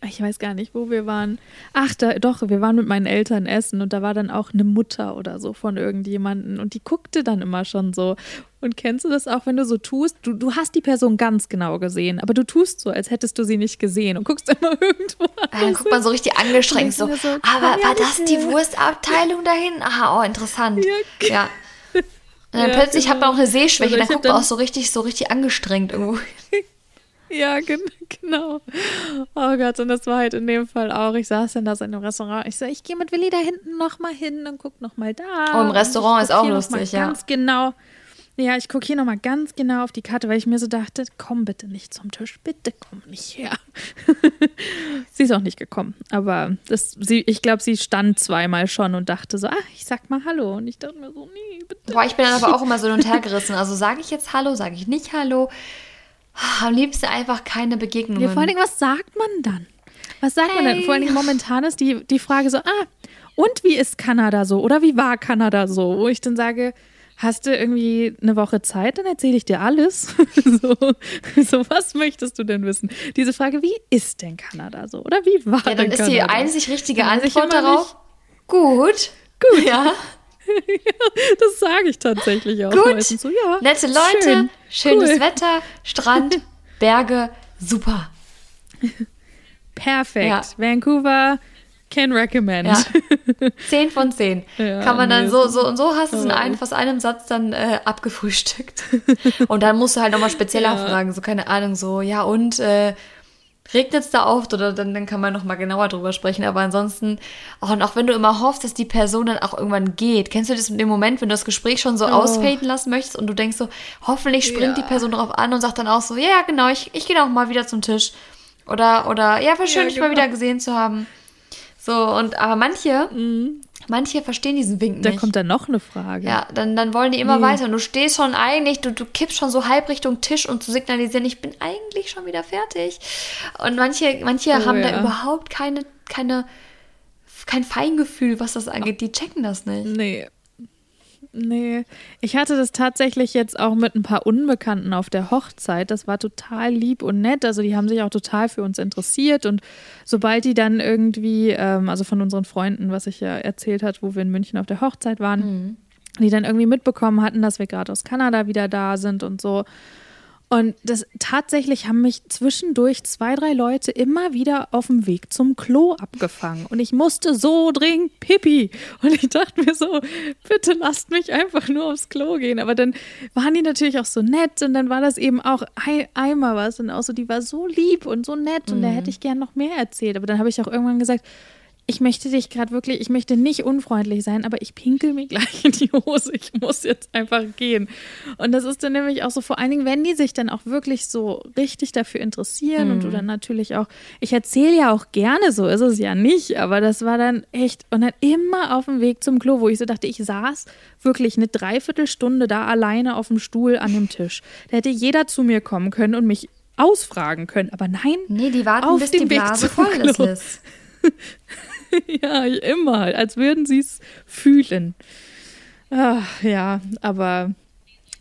ich weiß gar nicht, wo wir waren. Ach, da, doch, wir waren mit meinen Eltern essen und da war dann auch eine Mutter oder so von irgendjemanden und die guckte dann immer schon so. Und kennst du das auch, wenn du so tust? Du, du hast die Person ganz genau gesehen, aber du tust so, als hättest du sie nicht gesehen und guckst [LAUGHS] immer irgendwo an. Dann guckt man so richtig angestrengt so, so aber war das die Wurstabteilung dahin? Aha, oh, interessant. Ja. ja. Und dann ja, plötzlich genau. hat man auch eine Sehschwäche, dann guckt man auch so richtig, so richtig angestrengt irgendwo. [LAUGHS] ja, genau. Oh Gott, und das war halt in dem Fall auch. Ich saß dann da so in einem Restaurant. Ich so, ich gehe mit Willi da hinten nochmal hin und guck nochmal da. Oh, im Restaurant ist auch lustig, ja. Ganz genau. Ja, ich gucke hier nochmal ganz genau auf die Karte, weil ich mir so dachte, komm bitte nicht zum Tisch, bitte komm nicht her. [LAUGHS] sie ist auch nicht gekommen, aber das, sie, ich glaube, sie stand zweimal schon und dachte so, ach, ich sag mal Hallo. Und ich dachte mir so, nee, bitte. Boah, ich bin dann aber auch immer so hin und her gerissen. Also sage ich jetzt Hallo, sage ich nicht Hallo. Am liebsten einfach keine Begegnungen. Ja, vor allen Dingen, was sagt man dann? Was sagt hey. man denn? Vor allen Dingen momentan ist die, die Frage so, ah, und wie ist Kanada so? Oder wie war Kanada so? Wo ich dann sage, hast du irgendwie eine Woche Zeit, dann erzähle ich dir alles. [LAUGHS] so, so, was möchtest du denn wissen? Diese Frage, wie ist denn Kanada so? Oder wie war ja, dann ist die einzig richtige Antwort darauf, gut. Gut. Ja. [LAUGHS] das sage ich tatsächlich auch. Gut. So, ja, Nette Leute, schön, schönes cool. Wetter, Strand, [LAUGHS] Berge, super. Perfekt. Ja. Vancouver, can recommend. Ja. [LAUGHS] Zehn von zehn. Ja, Kann man dann so, so und so hast du es in ein, fast einem Satz dann äh, abgefrühstückt. [LAUGHS] und dann musst du halt nochmal spezieller ja. fragen, so keine Ahnung, so, ja und äh, regnet es da oft oder dann, dann kann man nochmal genauer drüber sprechen. Aber ansonsten, auch, und auch wenn du immer hoffst, dass die Person dann auch irgendwann geht, kennst du das in dem Moment, wenn du das Gespräch schon so oh. ausfaden lassen möchtest und du denkst so, hoffentlich springt ja. die Person drauf an und sagt dann auch so, ja, genau, ich, ich gehe auch mal wieder zum Tisch. Oder, oder, ja, war schön, ja, dich genau. mal wieder gesehen zu haben. So, und aber manche, mhm. manche verstehen diesen Wink nicht. Da kommt dann noch eine Frage. Ja, dann, dann wollen die immer nee. weiter. Und du stehst schon eigentlich, du, du kippst schon so halb Richtung Tisch, um zu signalisieren, ich bin eigentlich schon wieder fertig. Und manche, manche oh, haben ja. da überhaupt keine, keine, kein Feingefühl, was das angeht. Die checken das nicht. Nee. Nee, ich hatte das tatsächlich jetzt auch mit ein paar Unbekannten auf der Hochzeit. Das war total lieb und nett. Also die haben sich auch total für uns interessiert. Und sobald die dann irgendwie, ähm, also von unseren Freunden, was ich ja erzählt hat, wo wir in München auf der Hochzeit waren, mhm. die dann irgendwie mitbekommen hatten, dass wir gerade aus Kanada wieder da sind und so, und das tatsächlich haben mich zwischendurch zwei, drei Leute immer wieder auf dem Weg zum Klo abgefangen. Und ich musste so dringend Pipi. Und ich dachte mir so, bitte lasst mich einfach nur aufs Klo gehen. Aber dann waren die natürlich auch so nett und dann war das eben auch einmal was und auch so, die war so lieb und so nett und mhm. da hätte ich gern noch mehr erzählt. Aber dann habe ich auch irgendwann gesagt, ich möchte dich gerade wirklich, ich möchte nicht unfreundlich sein, aber ich pinkel mir [LAUGHS] gleich in die Hose. Ich muss jetzt einfach gehen. Und das ist dann nämlich auch so, vor allen Dingen, wenn die sich dann auch wirklich so richtig dafür interessieren mhm. und du mhm. dann natürlich auch, ich erzähle ja auch gerne, so ist es ja nicht, aber das war dann echt, und dann immer auf dem Weg zum Klo, wo ich so dachte, ich saß wirklich eine Dreiviertelstunde da alleine auf dem Stuhl an dem Tisch. Da hätte jeder zu mir kommen können und mich ausfragen können, aber nein. Nee, die warten, bis die Blase voll ist. [LAUGHS] [LAUGHS] ja, immer, als würden sie es fühlen. Ach, ja, aber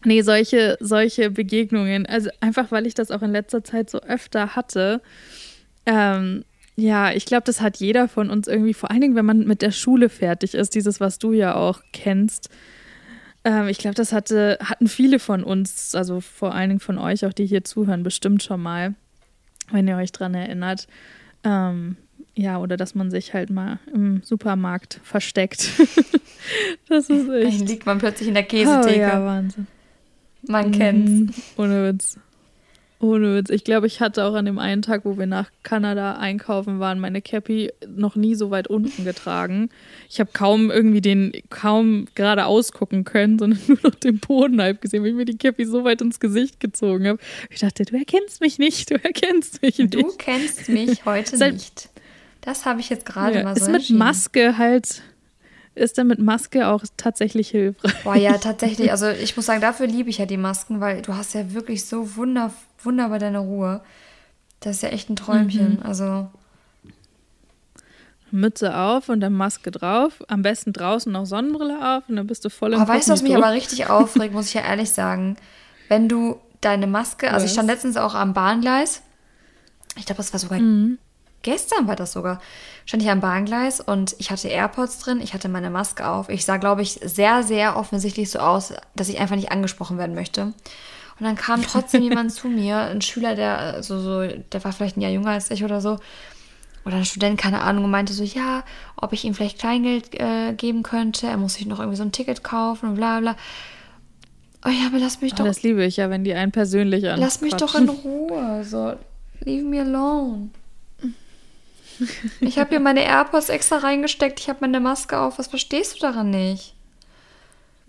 nee, solche, solche Begegnungen, also einfach weil ich das auch in letzter Zeit so öfter hatte, ähm, ja, ich glaube, das hat jeder von uns irgendwie, vor allen Dingen, wenn man mit der Schule fertig ist, dieses, was du ja auch kennst. Ähm, ich glaube, das hatte, hatten viele von uns, also vor allen Dingen von euch, auch die hier zuhören, bestimmt schon mal, wenn ihr euch dran erinnert. Ähm, ja, oder dass man sich halt mal im Supermarkt versteckt. [LAUGHS] das ist echt. Dann liegt man plötzlich in der Käsetheke. Oh, ja, Wahnsinn. Man kennt's. Mhm, ohne Witz. Ohne Witz. Ich glaube, ich hatte auch an dem einen Tag, wo wir nach Kanada einkaufen waren, meine Cappy noch nie so weit unten getragen. Ich habe kaum irgendwie den, kaum gerade ausgucken können, sondern [LAUGHS] nur noch den Boden halb gesehen, weil ich mir die Cappy so weit ins Gesicht gezogen habe. Ich dachte, du erkennst mich nicht, du erkennst mich nicht. Du kennst mich heute nicht. Das habe ich jetzt gerade ja, mal so Ist mit Maske halt ist dann mit Maske auch tatsächlich hilfreich. Boah, ja, tatsächlich. [LAUGHS] Also ich muss sagen, dafür liebe ich ja die Masken, weil du hast ja wirklich so wunder, wunderbar deine Ruhe. Das ist ja echt ein Träumchen. Mhm. Also. Mütze auf und dann Maske drauf. Am besten draußen noch Sonnenbrille auf und dann bist du voll im Aber weißt du, was mich aber richtig aufregt, muss ich ja ehrlich sagen? Wenn du deine Maske, also ich stand letztens auch am Bahngleis. Ich glaube, das war sogar mhm. Gestern war das sogar. Stand ich am Bahngleis und ich hatte AirPods drin, ich hatte meine Maske auf. Ich sah, glaube ich, sehr, sehr offensichtlich so aus, dass ich einfach nicht angesprochen werden möchte. Und dann kam trotzdem [LAUGHS] jemand zu mir, ein Schüler, der so, so, der war vielleicht ein Jahr jünger als ich oder so, oder ein Student, keine Ahnung, und meinte so, ja, ob ich ihm vielleicht Kleingeld äh, geben könnte, er muss sich noch irgendwie so ein Ticket kaufen und bla bla. Oh ja, aber lass mich oh, doch. Das liebe ich ja, wenn die einen persönlich an. Lass mich doch in Ruhe. So, leave me alone. Ich habe hier meine AirPods extra reingesteckt, ich habe meine Maske auf. Was verstehst du daran nicht?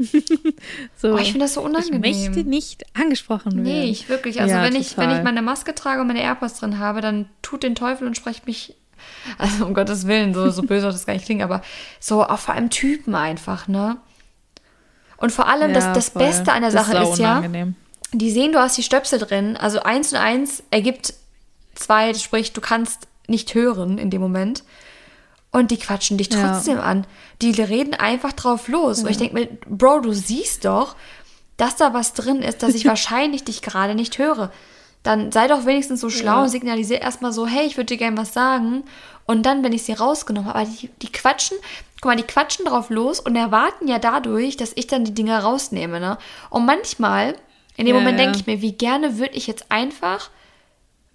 [LAUGHS] so, oh, ich finde das so unangenehm. Ich möchte nicht angesprochen werden. Nee, ich wirklich. Also ja, wenn, ich, wenn ich meine Maske trage und meine AirPods drin habe, dann tut den Teufel und sprecht mich, also um Gottes Willen, so, so böse das gar nicht klingt, aber so auch vor allem Typen einfach, ne? Und vor allem, ja, das, das Beste an der das Sache ist, ist ja, die sehen, du hast die Stöpsel drin, also eins und eins ergibt zwei, sprich, du kannst nicht hören in dem Moment. Und die quatschen dich trotzdem ja. an. Die reden einfach drauf los. Ja. Und ich denke mir, Bro, du siehst doch, dass da was drin ist, dass ich [LAUGHS] wahrscheinlich dich gerade nicht höre. Dann sei doch wenigstens so schlau ja. und signalisiere erstmal so, hey, ich würde dir gerne was sagen. Und dann, wenn ich sie rausgenommen habe, aber die, die quatschen, guck mal, die quatschen drauf los und erwarten ja dadurch, dass ich dann die Dinger rausnehme. Ne? Und manchmal, in dem Moment denke ich mir, wie gerne würde ich jetzt einfach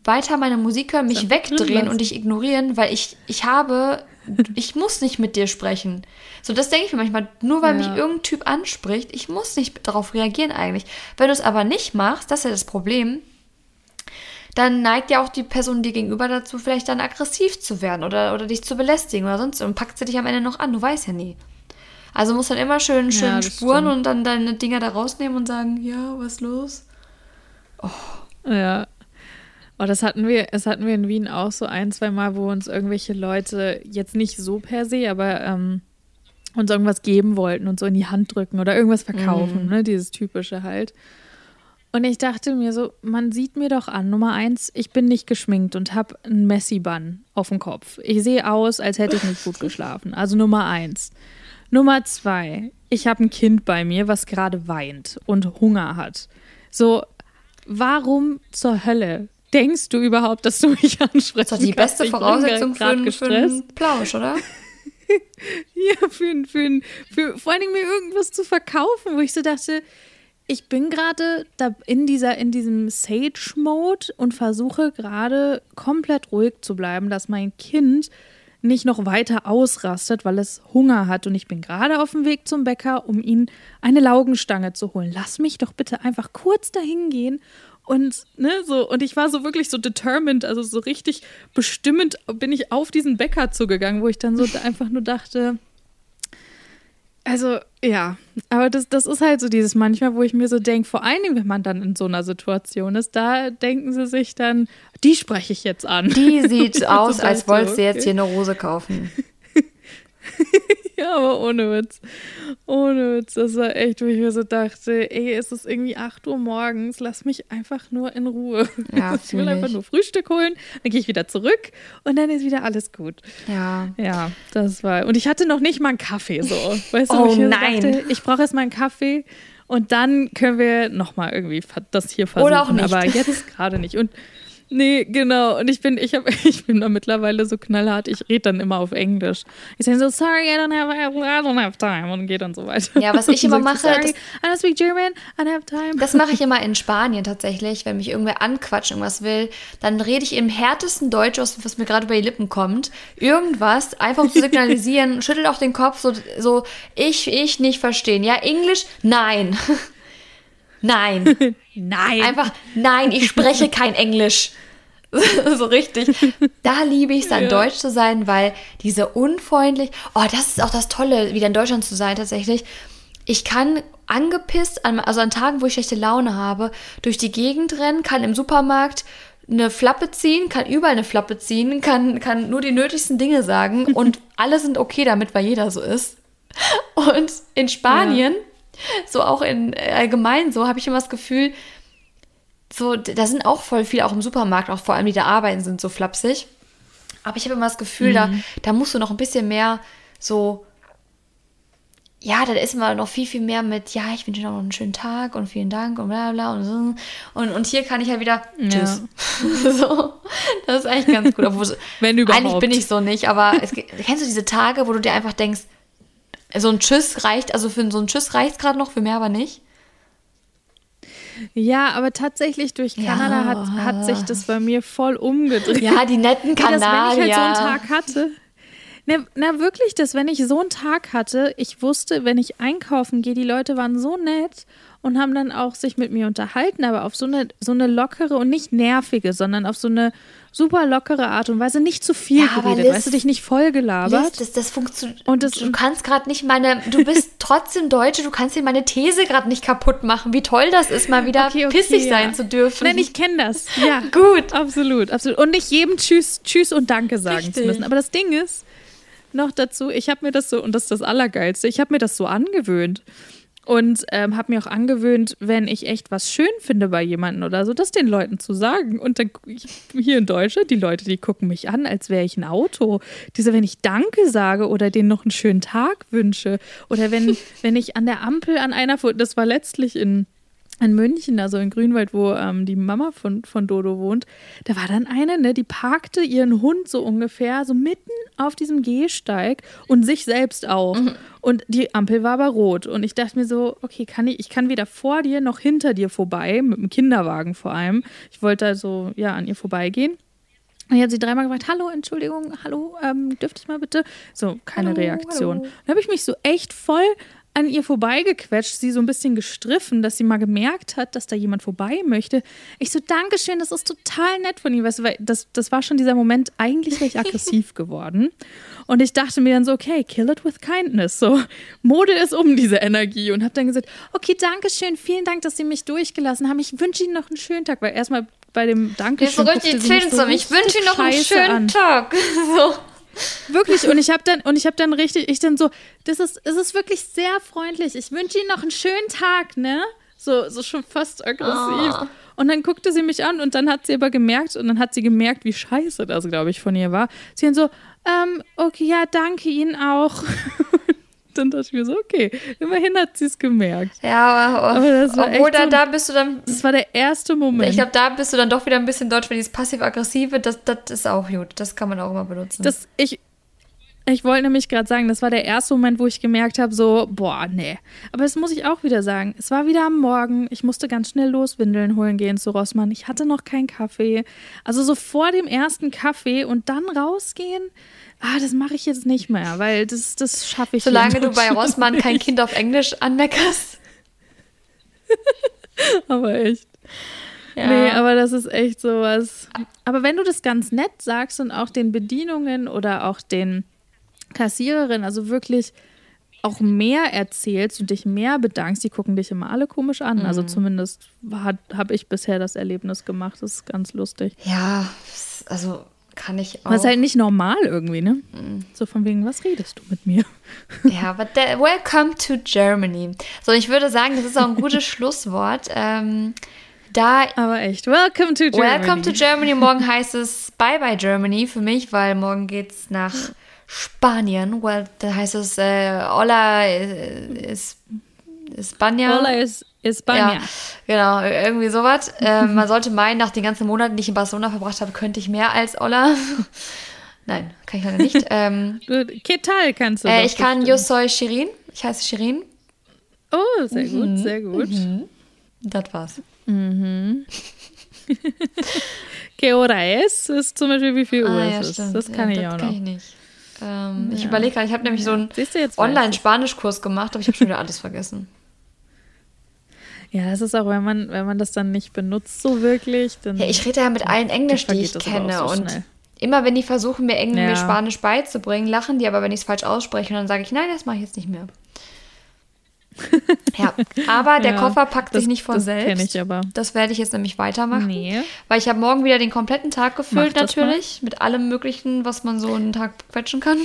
weiter meine Musik hören, mich wegdrehen und dich ignorieren, weil ich, ich habe, [LAUGHS] ich muss nicht mit dir sprechen. So, das denke ich mir manchmal, nur weil ja. mich irgendein Typ anspricht, ich muss nicht darauf reagieren eigentlich. Wenn du es aber nicht machst, das ist ja das Problem, dann neigt ja auch die Person dir gegenüber dazu, vielleicht dann aggressiv zu werden oder, oder dich zu belästigen oder sonst und packt sie dich am Ende noch an, du weißt ja nie. Also muss dann immer schön, schön ja, spuren stimmt. und dann deine Dinger da rausnehmen und sagen, ja, was los? Oh. Ja, Oh, das hatten wir, das hatten wir in Wien auch so ein, zwei Mal, wo uns irgendwelche Leute jetzt nicht so per se, aber ähm, uns irgendwas geben wollten und so in die Hand drücken oder irgendwas verkaufen, mm. ne? Dieses typische halt. Und ich dachte mir so, man sieht mir doch an, Nummer eins, ich bin nicht geschminkt und habe einen Messi-Bann auf dem Kopf. Ich sehe aus, als hätte ich nicht gut geschlafen. Also Nummer eins. Nummer zwei, ich habe ein Kind bei mir, was gerade weint und Hunger hat. So, warum zur Hölle denkst du überhaupt, dass du mich ansprichst? Das ist doch die beste Voraussetzung für, einen, für einen Plausch, oder? [LAUGHS] ja, für, für, für, vor allen Dingen mir irgendwas zu verkaufen, wo ich so dachte, ich bin gerade in, in diesem Sage-Mode und versuche gerade komplett ruhig zu bleiben, dass mein Kind nicht noch weiter ausrastet, weil es Hunger hat. Und ich bin gerade auf dem Weg zum Bäcker, um ihn eine Laugenstange zu holen. Lass mich doch bitte einfach kurz dahin gehen und, ne, so, und ich war so wirklich so determined, also so richtig bestimmend bin ich auf diesen Bäcker zugegangen, wo ich dann so [LAUGHS] einfach nur dachte, also, ja, aber das, das ist halt so dieses manchmal, wo ich mir so denke, vor allen Dingen, wenn man dann in so einer Situation ist, da denken sie sich dann, die spreche ich jetzt an. Die sieht [LAUGHS] aus, als wollte sie jetzt hier eine Rose kaufen. [LAUGHS] [LAUGHS] ja, Aber ohne Witz. Ohne Witz. Das war echt, wo ich mir so dachte, ey, es ist irgendwie 8 Uhr morgens, lass mich einfach nur in Ruhe. Ja, [LAUGHS] ich will einfach nur Frühstück holen, dann gehe ich wieder zurück und dann ist wieder alles gut. Ja. Ja, das war. Und ich hatte noch nicht mal einen Kaffee so. Weißt du, oh ich nein. Dachte, ich brauche erst mal einen Kaffee. Und dann können wir nochmal irgendwie das hier versuchen. Oder auch nicht. Aber jetzt gerade nicht. Und Nee, genau. Und ich bin, ich habe, [LAUGHS] ich bin da mittlerweile so knallhart. Ich rede dann immer auf Englisch. Ich sage so, sorry, I don't have, I don't have time und gehe dann so weiter. Ja, was [LAUGHS] ich immer mache, sorry, das, I don't speak German, I don't have time. Das mache ich immer in [LAUGHS] Spanien tatsächlich, wenn mich irgendwer anquatscht, irgendwas will, dann rede ich im härtesten Deutsch aus, was mir gerade über die Lippen kommt, irgendwas, einfach um zu signalisieren, schüttelt auch den Kopf, so, so, ich, ich nicht verstehen. Ja, Englisch? Nein. Nein. [LAUGHS] nein. Einfach, nein, ich spreche kein Englisch. [LAUGHS] so richtig. Da liebe ich es dann, ja. deutsch zu sein, weil diese unfreundlich, oh, das ist auch das Tolle, wieder in Deutschland zu sein tatsächlich. Ich kann angepisst, an, also an Tagen, wo ich schlechte Laune habe, durch die Gegend rennen, kann im Supermarkt eine Flappe ziehen, kann überall eine Flappe ziehen, kann, kann nur die nötigsten Dinge sagen und [LAUGHS] alle sind okay damit, weil jeder so ist. Und in Spanien ja so auch in äh, allgemein so, habe ich immer das Gefühl, so, da sind auch voll viele, auch im Supermarkt, auch vor allem die da arbeiten, sind so flapsig. Aber ich habe immer das Gefühl, mhm. da, da musst du noch ein bisschen mehr so, ja, da ist immer noch viel, viel mehr mit, ja, ich wünsche dir noch einen schönen Tag und vielen Dank und bla bla und so. Und, und hier kann ich halt wieder, tschüss. Ja. [LAUGHS] so, das ist eigentlich ganz gut. Obwohl, Wenn überhaupt. Eigentlich bin ich so nicht, aber es, kennst du diese Tage, wo du dir einfach denkst, so ein Tschüss reicht, also für so ein Tschüss reicht es gerade noch, für mehr aber nicht. Ja, aber tatsächlich durch Kanada ja. hat, hat sich das bei mir voll umgedreht. Ja, die netten Kanadier. wenn ich halt so einen Tag hatte. Na, na, wirklich, dass wenn ich so einen Tag hatte, ich wusste, wenn ich einkaufen gehe, die Leute waren so nett und haben dann auch sich mit mir unterhalten, aber auf so eine, so eine lockere und nicht nervige, sondern auf so eine super lockere Art und Weise, nicht zu viel ja, geredet, Liz, weißt du, dich nicht vollgelabert. Liz, das, das funktioniert. Du kannst gerade nicht meine, du bist [LAUGHS] trotzdem Deutsche, du kannst dir meine These gerade nicht kaputt machen, wie toll das ist, mal wieder okay, okay, pissig ja. sein zu dürfen. Nein, ich kenne das. Ja, [LAUGHS] gut. Absolut, absolut. Und nicht jedem Tschüss, Tschüss und Danke sagen Richtig. zu müssen. Aber das Ding ist, noch dazu, ich habe mir das so, und das ist das Allergeilste, ich habe mir das so angewöhnt. Und ähm, habe mir auch angewöhnt, wenn ich echt was schön finde bei jemandem oder so, das den Leuten zu sagen. Und dann ich, hier in Deutschland, die Leute, die gucken mich an, als wäre ich ein Auto. Diese, wenn ich Danke sage oder denen noch einen schönen Tag wünsche. Oder wenn, [LAUGHS] wenn ich an der Ampel an einer, das war letztlich in in München, also in Grünwald, wo ähm, die Mama von, von Dodo wohnt, da war dann eine, ne, die parkte ihren Hund so ungefähr so mitten auf diesem Gehsteig und sich selbst auch. Mhm. Und die Ampel war aber rot. Und ich dachte mir so, okay, kann ich, ich kann weder vor dir noch hinter dir vorbei, mit dem Kinderwagen vor allem. Ich wollte also ja an ihr vorbeigehen. Und ich habe sie dreimal gefragt, hallo, Entschuldigung, hallo, ähm, dürfte ich mal bitte? So, keine hallo, Reaktion. Hallo. Dann habe ich mich so echt voll an ihr vorbeigequetscht, sie so ein bisschen gestriffen, dass sie mal gemerkt hat, dass da jemand vorbei möchte. Ich so, Dankeschön, das ist total nett von ihm. Weißt du, weil das, das war schon dieser Moment, eigentlich ich aggressiv [LAUGHS] geworden. Und ich dachte mir dann so, okay, kill it with kindness. So, Mode ist um diese Energie. Und habe dann gesagt, okay, Dankeschön, vielen Dank, dass Sie mich durchgelassen haben. Ich wünsche Ihnen noch einen schönen Tag. Weil erstmal bei dem Dankeschön. Zähne so Ich wünsche Ihnen noch einen schönen an. Tag. [LAUGHS] So. Wirklich, und ich habe dann, und ich habe dann richtig, ich dann so, das ist, es ist wirklich sehr freundlich. Ich wünsche Ihnen noch einen schönen Tag, ne? So, so schon fast aggressiv. Oh. Und dann guckte sie mich an und dann hat sie aber gemerkt, und dann hat sie gemerkt, wie scheiße das, glaube ich, von ihr war. Sie dann so, ähm, okay, ja, danke Ihnen auch. [LAUGHS] dann dachte ich mir so, okay, immerhin hat sie es gemerkt. Ja, aber, aber das war obwohl da, so, da bist du dann. Das war der erste Moment. Ich glaube, da bist du dann doch wieder ein bisschen deutsch, weil dieses passiv-aggressive, das, das ist auch gut. Das kann man auch immer benutzen. Das, ich, ich wollte nämlich gerade sagen, das war der erste Moment, wo ich gemerkt habe, so, boah, nee. Aber das muss ich auch wieder sagen. Es war wieder am Morgen. Ich musste ganz schnell los Windeln holen gehen zu Rossmann. Ich hatte noch keinen Kaffee. Also so vor dem ersten Kaffee und dann rausgehen ah, das mache ich jetzt nicht mehr, weil das, das schaffe ich Solange du bei Rossmann kein Kind auf Englisch anmeckerst. [LAUGHS] aber echt. Ja. Nee, aber das ist echt sowas. Aber wenn du das ganz nett sagst und auch den Bedienungen oder auch den Kassiererinnen, also wirklich auch mehr erzählst und dich mehr bedankst, die gucken dich immer alle komisch an. Also mhm. Also zumindest habe ich bisher das Erlebnis gemacht. Das ist ganz lustig. Ja, also kann ich auch. Das ist halt nicht normal irgendwie, ne? So von wegen, was redest du mit mir? [LAUGHS] Ja, aber der, welcome to Germany. So, ich würde sagen, das ist auch ein gutes [LAUGHS] Schlusswort. Ähm, da Aber echt, welcome to Germany. Welcome to Germany. Morgen [LAUGHS] heißt es Bye bye Germany für mich, weil morgen geht's nach Spanien. Well, da heißt es äh, Hola äh, ist España. Hola ist España. Ja, genau, irgendwie sowas. Ähm, man sollte meinen, nach den ganzen Monaten, die ich in Barcelona verbracht habe, könnte ich mehr als Hola. [LAUGHS] Nein, kann ich leider nicht. Ähm, Du, ¿Qué tal kannst du äh, ich kann bestimmt. Yo soy Shirin. Ich heiße Shirin. Oh, sehr Mhm. gut, sehr gut. Das war's. [LAUGHS] ¿Qué hora es? Ist zum Beispiel, wie viel Uhr Ah, ja, es ist. stimmt. Das kann ja, ich das auch kann noch. ich nicht. Ähm, Ich überlege gerade, ich habe nämlich so einen Online-Spanischkurs gemacht, aber ich habe schon wieder alles vergessen. [LAUGHS] Ja, das ist auch, wenn man, wenn man das dann nicht benutzt so wirklich, dann. Ja, ich rede ja mit allen Englisch, die ich kenne. so und schnell. immer wenn die versuchen, mir irgendwie Ja. Spanisch beizubringen, lachen die, aber wenn ich es falsch ausspreche, dann sage ich, nein, das mache ich jetzt nicht mehr. [LAUGHS] ja, aber der Ja, Koffer packt das- sich nicht von das selbst. ich aber. Das werde ich jetzt nämlich weitermachen. Nee. Weil ich habe morgen wieder den kompletten Tag gefüllt, mal. natürlich. Mit allem Möglichen, was man so einen Tag quetschen kann.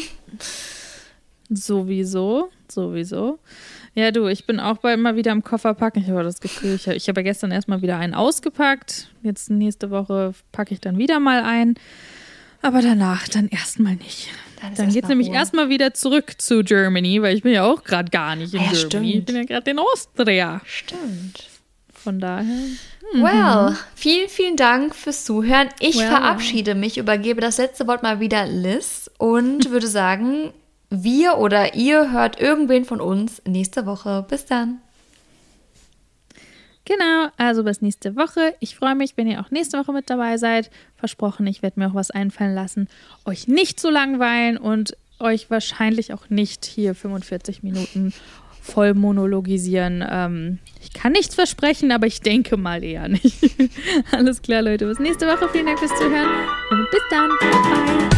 Sowieso, sowieso. Ja, du, ich bin auch bald mal wieder im Koffer packen. Ich habe das Gefühl, ich, ich habe ja gestern erstmal wieder einen ausgepackt. Jetzt nächste Woche packe ich dann wieder mal ein. Aber danach dann erstmal nicht. Dann Dann geht es nämlich erstmal wieder zurück zu Germany, weil ich bin ja auch gerade gar nicht in Ah ja, Germany. stimmt. Ich bin ja gerade in Austria. Stimmt. Von daher. Well, vielen, vielen Dank fürs Zuhören. Ich Well. verabschiede mich, übergebe das letzte Wort mal wieder Liz und [LAUGHS] würde sagen, wir oder ihr hört irgendwen von uns nächste Woche. Bis dann. Genau, also bis nächste Woche. Ich freue mich, wenn ihr auch nächste Woche mit dabei seid. Versprochen, ich werde mir auch was einfallen lassen, euch nicht zu langweilen und euch wahrscheinlich auch nicht hier 45 Minuten voll monologisieren. Ähm, ich kann nichts versprechen, aber ich denke mal eher nicht. [LAUGHS] Alles klar, Leute. Bis nächste Woche. Vielen Dank fürs Zuhören und bis dann. Bye.